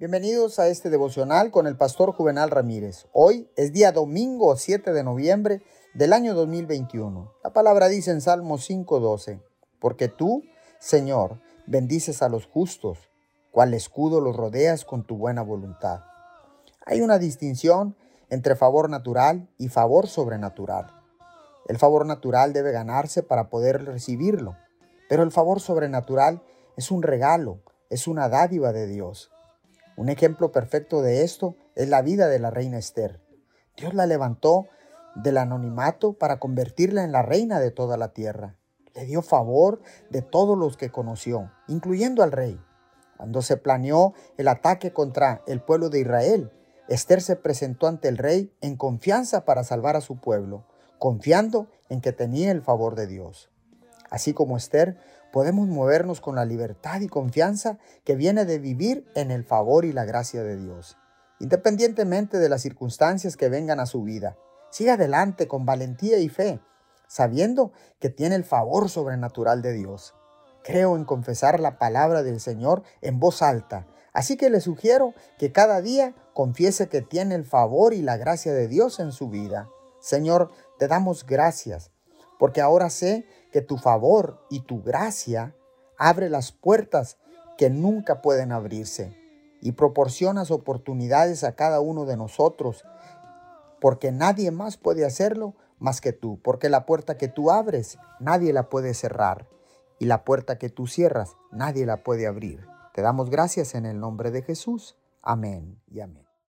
Bienvenidos a este devocional con el pastor Juvenal Ramírez. Hoy es día domingo 7 de noviembre del año 2021. La palabra dice en Salmo 5:12, porque tú, Señor, bendices a los justos, cual escudo los rodeas con tu buena voluntad. Hay una distinción entre favor natural y favor sobrenatural. El favor natural debe ganarse para poder recibirlo, pero el favor sobrenatural es un regalo, es una dádiva de Dios. Un ejemplo perfecto de esto es la vida de la reina Esther. Dios la levantó del anonimato para convertirla en la reina de toda la tierra. Le dio favor de todos los que conoció, incluyendo al rey. Cuando se planeó el ataque contra el pueblo de Israel, Esther se presentó ante el rey en confianza para salvar a su pueblo, confiando en que tenía el favor de Dios. Así como Esther, podemos movernos con la libertad y confianza que viene de vivir en el favor y la gracia de Dios. Independientemente de las circunstancias que vengan a su vida, siga adelante con valentía y fe, sabiendo que tiene el favor sobrenatural de Dios. Creo en confesar la palabra del Señor en voz alta, así que le sugiero que cada día confiese que tiene el favor y la gracia de Dios en su vida. Señor, te damos gracias porque ahora sé que tu favor y tu gracia abre las puertas que nunca pueden abrirse y proporcionas oportunidades a cada uno de nosotros, porque nadie más puede hacerlo más que tú, porque la puerta que tú abres, nadie la puede cerrar, y la puerta que tú cierras, nadie la puede abrir. Te damos gracias en el nombre de Jesús. Amén y amén.